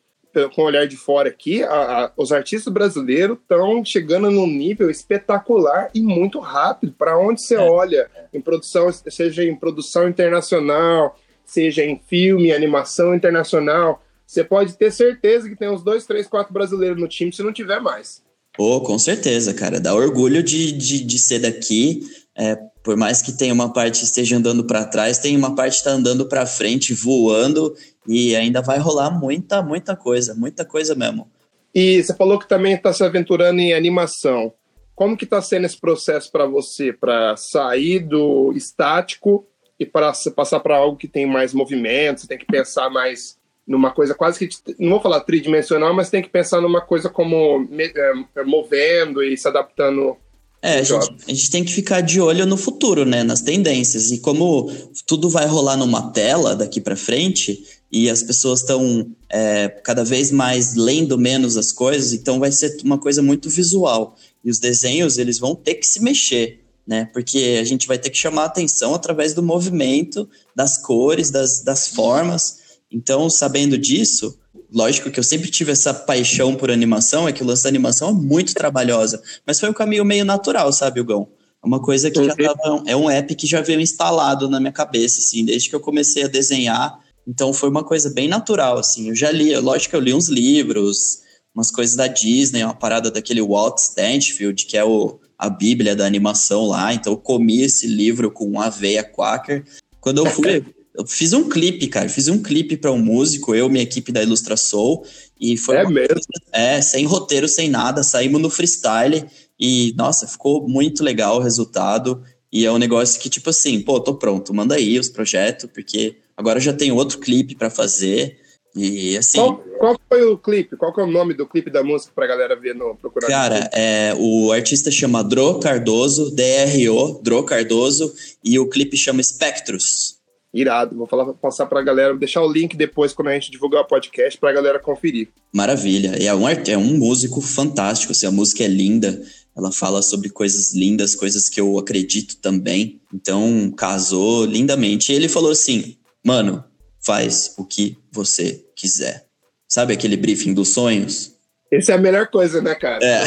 com o olhar de fora aqui, a, a, os artistas brasileiros estão chegando num nível espetacular e muito rápido. Para onde você é. olha, em produção, seja em produção internacional, seja em filme, animação internacional, você pode ter certeza que tem uns dois, três, quatro brasileiros no time, se não tiver mais. Oh, com certeza, cara. Dá orgulho de, de, de ser daqui. É, por mais que tenha uma parte esteja andando para trás, tem uma parte está andando para frente, voando, e ainda vai rolar muita, muita coisa, muita coisa mesmo. E você falou que também está se aventurando em animação. Como que está sendo esse processo para você, para sair do estático e para passar para algo que tem mais movimento, você tem que pensar mais numa coisa quase que, não vou falar tridimensional, mas tem que pensar numa coisa como é, movendo e se adaptando é, a gente, a gente, tem que ficar de olho no futuro, né? Nas tendências. E como tudo vai rolar numa tela daqui para frente, e as pessoas estão é, cada vez mais lendo menos as coisas, então vai ser uma coisa muito visual. E os desenhos, eles vão ter que se mexer, né? Porque a gente vai ter que chamar a atenção através do movimento, das cores, das, das formas. Então, sabendo disso, lógico que eu sempre tive essa paixão por animação, é que o lance da animação é muito trabalhosa, mas foi um caminho meio natural, sabe, Hugão? É uma coisa que já tava, é um app que já veio instalado na minha cabeça, assim, desde que eu comecei a desenhar, então foi uma coisa bem natural, assim, eu já li, lógico que eu li uns livros, umas coisas da Disney, uma parada daquele Walt Stanfield, que é o, a bíblia da animação lá, então eu comi esse livro com uma veia quaker, quando eu fui... [LAUGHS] Eu fiz um clipe, cara. Fiz um clipe para um músico, eu, minha equipe da Ilustra Soul. E foi. É mesmo? Coisa, é, sem roteiro, sem nada. Saímos no freestyle. E, nossa, ficou muito legal o resultado. E é um negócio que, tipo assim, pô, tô pronto, manda aí os projetos, porque agora já tem outro clipe para fazer. E assim. Qual, qual, foi o clipe? Qual que é o nome do clipe da música pra galera ver no procurar? Cara, é, o artista chama Dro Cardoso, D-R-O, Dro Cardoso, e o clipe chama Spectros. Irado. Vou falar, passar pra galera, deixar o link depois quando a gente divulgar o podcast pra galera conferir. Maravilha. É um, é um músico fantástico, assim, a música é linda. Ela fala sobre coisas lindas, coisas que eu acredito também. Então, casou lindamente. E ele falou assim: mano, faz o que você quiser. Sabe aquele briefing dos sonhos? Essa é a melhor coisa, né, cara? É.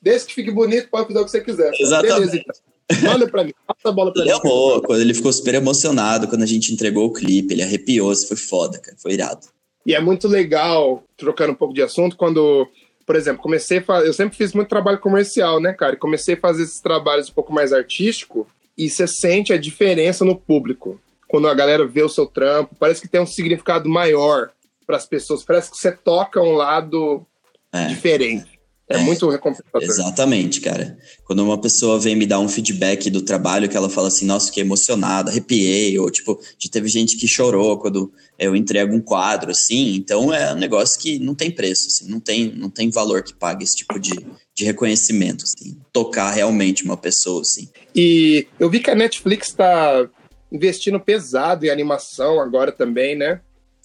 Desde que fique bonito, pode fazer o que você quiser. Exatamente. Beleza, então. Manda pra mim, passa a bola pra ele mim. Ele amou, quando ele ficou super emocionado quando a gente entregou o clipe, ele arrepiou, isso foi foda, cara, foi irado. E é muito legal, trocando um pouco de assunto, quando, por exemplo, comecei a fazer, eu sempre fiz muito trabalho comercial, né, cara, e comecei a fazer esses trabalhos um pouco mais artístico, e você sente a diferença no público. Quando a galera vê o seu trampo, parece que tem um significado maior para as pessoas, parece que você toca um lado é. diferente. É, é, muito recompensador. Exatamente, cara. Quando uma pessoa vem me dar um feedback do trabalho, que ela fala assim, nossa, fiquei emocionada, arrepiei, ou tipo, já teve gente que chorou quando eu entrego um quadro, assim, então é um negócio que não tem preço, assim, não tem, não tem valor que pague esse tipo de, de reconhecimento, assim, tocar realmente uma pessoa, assim. E eu vi que a Netflix está investindo pesado em animação agora também, né?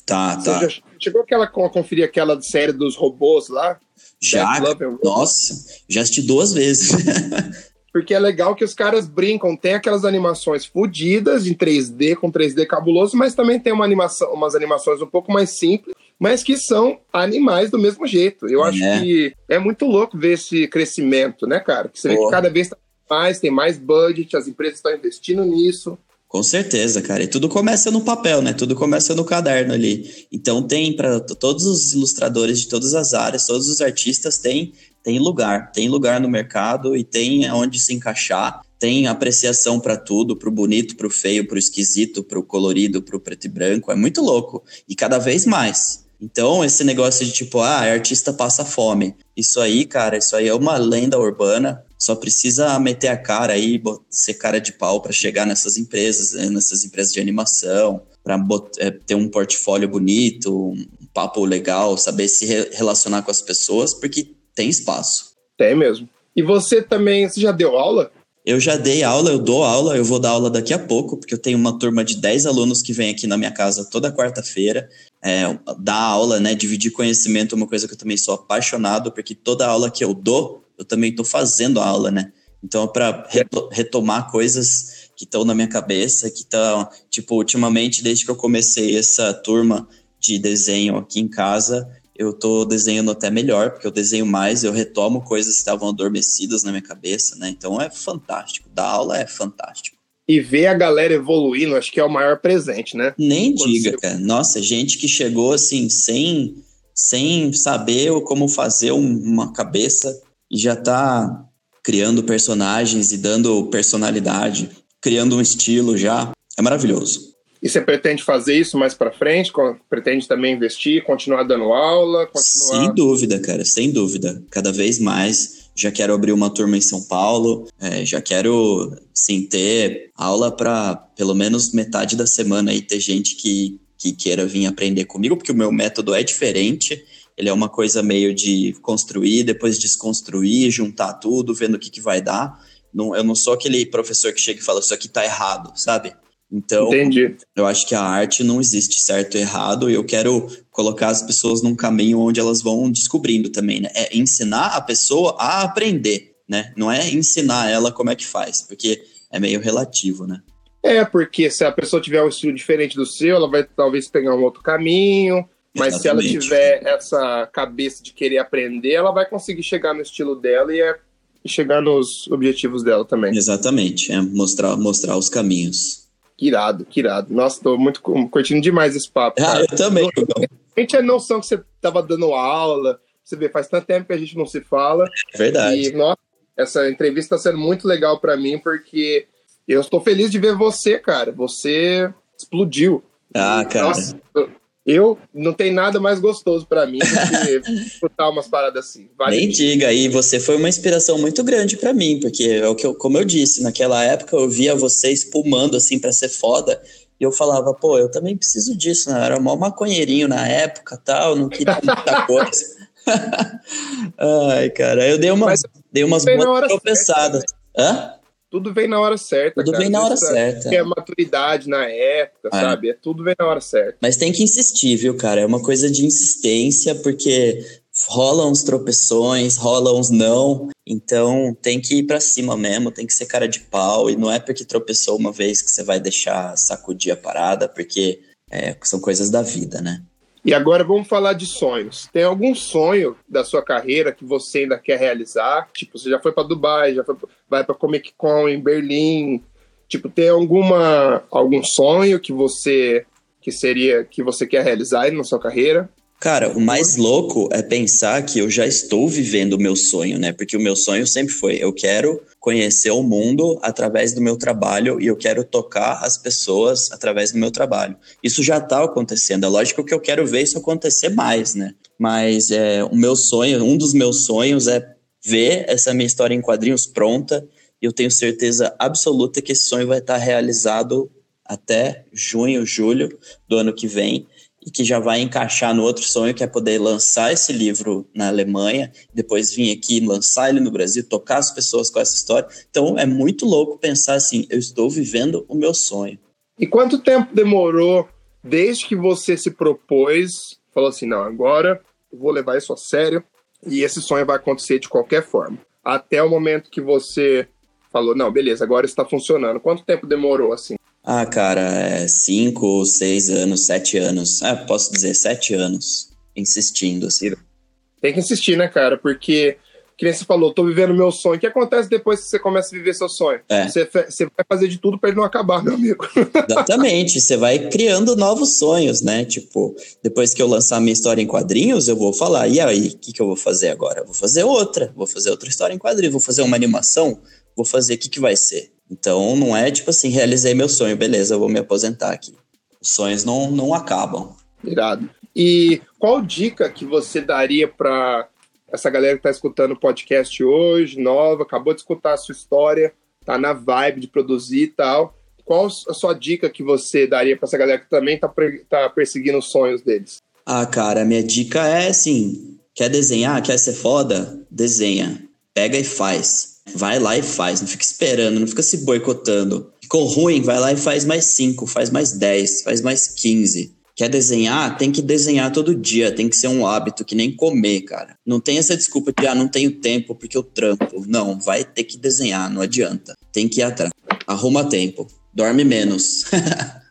Tá, Você tá. chegou aquela, a conferir aquela série dos robôs lá? Já, nossa, já assisti duas vezes. [LAUGHS] Porque é legal que os caras brincam, tem aquelas animações fodidas em 3D, com 3D cabuloso, mas também tem uma animação, umas animações um pouco mais simples, mas que são animais do mesmo jeito. Eu acho é. que é muito louco ver esse crescimento, né, cara? Que você Porra. vê que cada vez tá mais, tem mais budget, as empresas estão investindo nisso. Com certeza, cara. E tudo começa no papel, né? Tudo começa no caderno ali. Então tem para todos os ilustradores de todas as áreas, todos os artistas têm tem lugar, tem lugar no mercado e tem onde se encaixar. Tem apreciação para tudo, para o bonito, para o feio, para o esquisito, para o colorido, para o preto e branco. É muito louco. E cada vez mais. Então, esse negócio de tipo, ah, artista passa fome. Isso aí, cara, isso aí é uma lenda urbana. Só precisa meter a cara aí, ser cara de pau para chegar nessas empresas, né, nessas empresas de animação, para é, ter um portfólio bonito, um papo legal, saber se re relacionar com as pessoas, porque tem espaço. Tem mesmo. E você também, você já deu aula? Eu já dei aula, eu dou aula, eu vou dar aula daqui a pouco, porque eu tenho uma turma de 10 alunos que vem aqui na minha casa toda quarta-feira. É, dar aula, né? Dividir conhecimento é uma coisa que eu também sou apaixonado, porque toda aula que eu dou, eu também estou fazendo aula, né? Então, para retomar coisas que estão na minha cabeça, que estão, tipo, ultimamente, desde que eu comecei essa turma de desenho aqui em casa, eu tô desenhando até melhor, porque eu desenho mais, eu retomo coisas que estavam adormecidas na minha cabeça, né? Então é fantástico. Dar aula é fantástico. E ver a galera evoluindo, acho que é o maior presente, né? Nem Quando diga, você... cara. Nossa, gente que chegou assim, sem, sem saber como fazer uma cabeça e já tá criando personagens e dando personalidade, criando um estilo já. É maravilhoso. E você pretende fazer isso mais para frente? Pretende também investir, continuar dando aula? Continuar... Sem dúvida, cara, sem dúvida. Cada vez mais. Já quero abrir uma turma em São Paulo. É, já quero, sim, ter aula para pelo menos metade da semana e ter gente que, que queira vir aprender comigo, porque o meu método é diferente. Ele é uma coisa meio de construir, depois desconstruir, juntar tudo, vendo o que, que vai dar. Não, eu não sou aquele professor que chega e fala, isso aqui tá errado, sabe? Então, Entendi. eu acho que a arte não existe certo e errado, e eu quero colocar as pessoas num caminho onde elas vão descobrindo também, né? É ensinar a pessoa a aprender, né? Não é ensinar ela como é que faz, porque é meio relativo, né? É, porque se a pessoa tiver um estilo diferente do seu, ela vai talvez pegar um outro caminho, mas Exatamente. se ela tiver essa cabeça de querer aprender, ela vai conseguir chegar no estilo dela e, é, chegar nos objetivos dela também. Exatamente, é mostrar, mostrar os caminhos. Que irado, que irado. Nossa, tô muito curtindo demais esse papo. Ah, eu também. A gente tinha noção que você tava dando aula. Você vê, faz tanto tempo que a gente não se fala. É verdade. E, nossa, essa entrevista está sendo muito legal para mim, porque eu estou feliz de ver você, cara. Você explodiu. Ah, cara. Nossa, eu não tem nada mais gostoso para mim do que [LAUGHS] escutar umas paradas assim. Vale Nem diga, e você foi uma inspiração muito grande para mim, porque é o que eu, como eu disse, naquela época eu via você espumando assim para ser foda, e eu falava, pô, eu também preciso disso, né? Eu era mó maconheirinho na época, tal, não queria muita [LAUGHS] coisa. [LAUGHS] Ai, cara, eu dei uma Mas dei umas boas tropeçadas. Certa, né? Hã? Tudo vem na hora certa. Tudo cara. vem na hora certa. É a maturidade na época, é. sabe? É tudo vem na hora certa. Mas tem que insistir, viu, cara? É uma coisa de insistência, porque rola uns tropeções, rola uns não. Então tem que ir para cima mesmo, tem que ser cara de pau. E não é porque tropeçou uma vez que você vai deixar sacudir a parada, porque é, são coisas da vida, né? E agora vamos falar de sonhos. Tem algum sonho da sua carreira que você ainda quer realizar? Tipo, você já foi para Dubai, já foi, vai para Comic Con em Berlim. Tipo, tem alguma algum sonho que você que seria que você quer realizar na sua carreira? Cara, o mais louco é pensar que eu já estou vivendo o meu sonho, né? Porque o meu sonho sempre foi: eu quero conhecer o mundo através do meu trabalho e eu quero tocar as pessoas através do meu trabalho. Isso já está acontecendo. É lógico que eu quero ver isso acontecer mais, né? Mas é, o meu sonho, um dos meus sonhos é ver essa minha história em quadrinhos pronta. E eu tenho certeza absoluta que esse sonho vai estar realizado até junho, julho do ano que vem e que já vai encaixar no outro sonho, que é poder lançar esse livro na Alemanha, depois vir aqui lançar ele no Brasil, tocar as pessoas com essa história. Então é muito louco pensar assim, eu estou vivendo o meu sonho. E quanto tempo demorou desde que você se propôs, falou assim, não, agora eu vou levar isso a sério e esse sonho vai acontecer de qualquer forma, até o momento que você falou, não, beleza, agora está funcionando. Quanto tempo demorou assim? Ah, cara, é cinco, seis anos, sete anos. Ah, posso dizer sete anos insistindo, assim. Tem que insistir, né, cara? Porque, que nem você falou, tô vivendo meu sonho. O que acontece depois que você começa a viver seu sonho? É. Você, você vai fazer de tudo para ele não acabar, meu amigo. [LAUGHS] Exatamente. Você vai criando novos sonhos, né? Tipo, depois que eu lançar minha história em quadrinhos, eu vou falar, e aí, o que, que eu vou fazer agora? Vou fazer outra. Vou fazer outra história em quadrinhos. Vou fazer uma animação. Vou fazer, o que, que vai ser? Então não é tipo assim, realizei meu sonho, beleza, eu vou me aposentar aqui. Os sonhos não, não acabam. Irado. E qual dica que você daria para essa galera que está escutando o podcast hoje, nova, acabou de escutar a sua história, tá na vibe de produzir e tal? Qual a sua dica que você daria para essa galera que também está tá perseguindo os sonhos deles? Ah, cara, minha dica é assim: quer desenhar, quer ser foda? Desenha. Pega e faz. Vai lá e faz. Não fica esperando, não fica se boicotando. Ficou ruim, vai lá e faz mais cinco, faz mais dez, faz mais quinze. Quer desenhar? Tem que desenhar todo dia, tem que ser um hábito, que nem comer, cara. Não tem essa desculpa de, ah, não tenho tempo porque eu trampo. Não, vai ter que desenhar, não adianta. Tem que ir atrás. Arruma tempo. Dorme menos. [LAUGHS]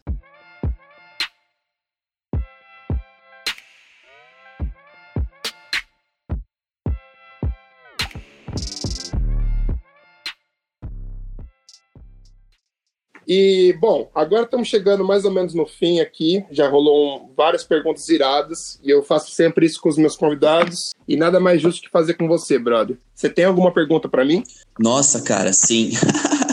E, bom, agora estamos chegando mais ou menos no fim aqui. Já rolou um, várias perguntas iradas. E eu faço sempre isso com os meus convidados. E nada mais justo que fazer com você, brother. Você tem alguma pergunta para mim? Nossa, cara, sim.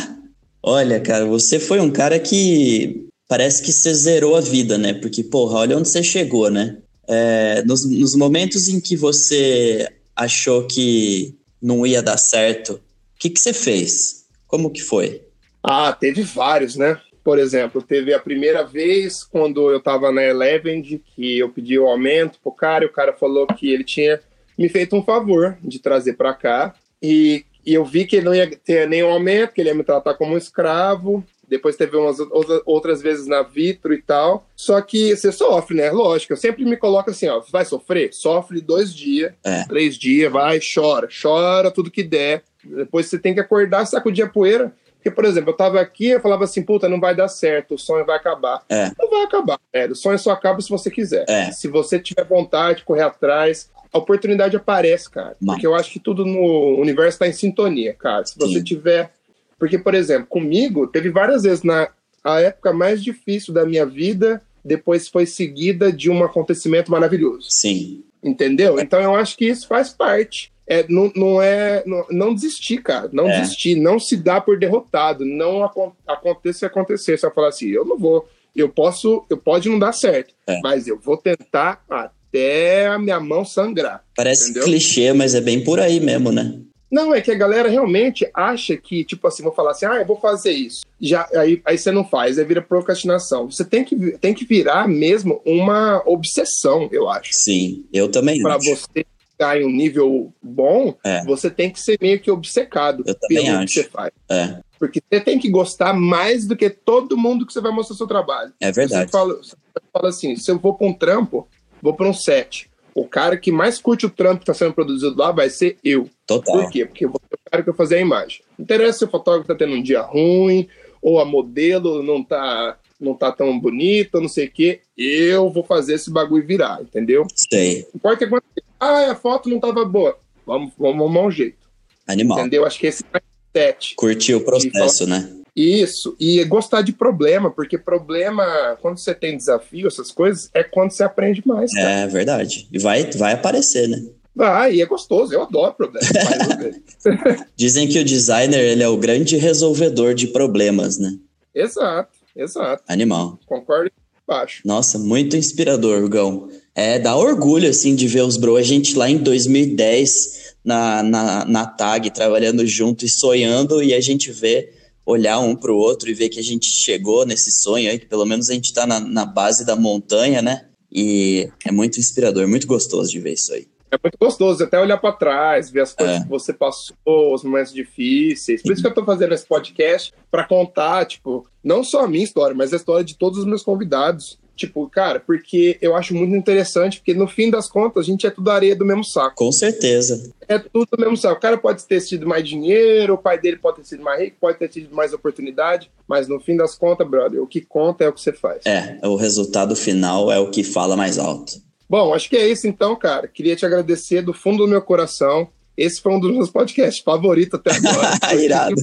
[LAUGHS] olha, cara, você foi um cara que parece que você zerou a vida, né? Porque, porra, olha onde você chegou, né? É, nos, nos momentos em que você achou que não ia dar certo, o que, que você fez? Como que foi? Ah, teve vários, né? Por exemplo, teve a primeira vez quando eu tava na Eleven, que eu pedi o aumento pro cara, e o cara falou que ele tinha me feito um favor de trazer para cá. E, e, eu vi que ele não ia ter nenhum aumento, que ele ia me tratar como um escravo. Depois teve umas outras vezes na Vitro e tal. Só que você sofre, né? Lógico, eu sempre me coloco assim, ó, vai sofrer? Sofre dois dias, é. três dias, vai, chora, chora tudo que der. Depois você tem que acordar, sacudir a poeira porque, por exemplo, eu tava aqui e falava assim, puta, não vai dar certo, o sonho vai acabar. É. Não vai acabar, velho. O sonho só acaba se você quiser. É. Se você tiver vontade, correr atrás, a oportunidade aparece, cara. Mas... Porque eu acho que tudo no universo tá em sintonia, cara. Se você Sim. tiver. Porque, por exemplo, comigo, teve várias vezes na a época mais difícil da minha vida, depois foi seguida de um acontecimento maravilhoso. Sim. Entendeu? Então eu acho que isso faz parte é, não, não é não, não, desistir, cara. Não é. desistir, não se dá por derrotado. Não aconteça se acontecer. Só falar assim, eu não vou. Eu posso, eu pode não dar certo, é. mas eu vou tentar até a minha mão sangrar. Parece entendeu? clichê, mas é bem por aí mesmo, né? Não, é que a galera realmente acha que, tipo assim, vou falar assim, ah, eu vou fazer isso. Já, aí, aí você não faz, aí vira procrastinação. Você tem que, tem que virar mesmo uma obsessão, eu acho. Sim, eu também Para você chegar em um nível bom, é. você tem que ser meio que obcecado Eu pelo acho. que você faz. É. Porque você tem que gostar mais do que todo mundo que você vai mostrar seu trabalho. É verdade. Você fala, você fala assim: se eu vou para um trampo, vou para um set. O cara que mais curte o trampo que está sendo produzido lá vai ser eu. Total. Por quê? Porque eu vou ser o cara que vai fazer a imagem. Não interessa se o fotógrafo está tendo um dia ruim, ou a modelo não está não tá tão bonita, não sei o quê. Eu vou fazer esse bagulho virar, entendeu? Sei. Pode acontecer. Ah, a foto não tava boa. Vamos, vamos arrumar um jeito. Animal. Entendeu? Acho que esse é o Curtir o processo, né? Isso, e gostar de problema, porque problema, quando você tem desafio, essas coisas, é quando você aprende mais. Cara. É verdade. E vai, vai aparecer, né? Vai, e é gostoso, eu adoro problema. [LAUGHS] Dizem que o designer ele é o grande resolvedor de problemas, né? Exato. Exato. Animal. Concordo baixo. Nossa, muito inspirador, Gão. É, dá orgulho, assim, de ver os bro. A gente lá em 2010, na, na, na TAG, trabalhando junto e sonhando, e a gente vê, olhar um pro outro e ver que a gente chegou nesse sonho aí, que pelo menos a gente tá na, na base da montanha, né? E é muito inspirador, muito gostoso de ver isso aí. É muito gostoso até olhar para trás, ver as coisas é. que você passou, os momentos difíceis. Por isso que eu tô fazendo esse podcast para contar, tipo, não só a minha história, mas a história de todos os meus convidados. Tipo, cara, porque eu acho muito interessante, porque no fim das contas a gente é tudo areia do mesmo saco. Com certeza. É tudo do mesmo saco. O cara pode ter tido mais dinheiro, o pai dele pode ter sido mais rico, pode ter tido mais oportunidade, mas no fim das contas, brother, o que conta é o que você faz. É, o resultado final é o que fala mais alto. Bom, acho que é isso então, cara. Queria te agradecer do fundo do meu coração. Esse foi um dos meus podcasts favoritos até agora. [LAUGHS] Irado.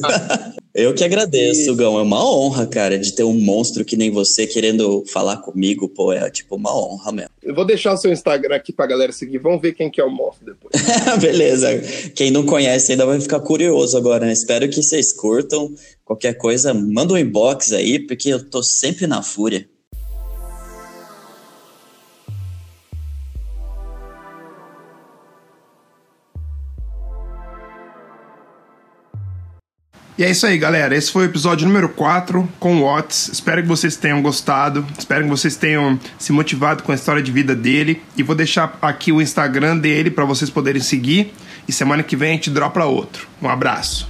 Eu que agradeço, e... Gão. É uma honra, cara, de ter um monstro que nem você querendo falar comigo. Pô, é tipo uma honra mesmo. Eu vou deixar o seu Instagram aqui pra galera seguir. Vamos ver quem que é o monstro depois. [LAUGHS] Beleza. Quem não conhece ainda vai ficar curioso agora, né? Espero que vocês curtam. Qualquer coisa, manda um inbox aí, porque eu tô sempre na fúria. E é isso aí, galera. Esse foi o episódio número 4 com o Watts. Espero que vocês tenham gostado. Espero que vocês tenham se motivado com a história de vida dele. E vou deixar aqui o Instagram dele para vocês poderem seguir. E semana que vem a gente dropa outro. Um abraço.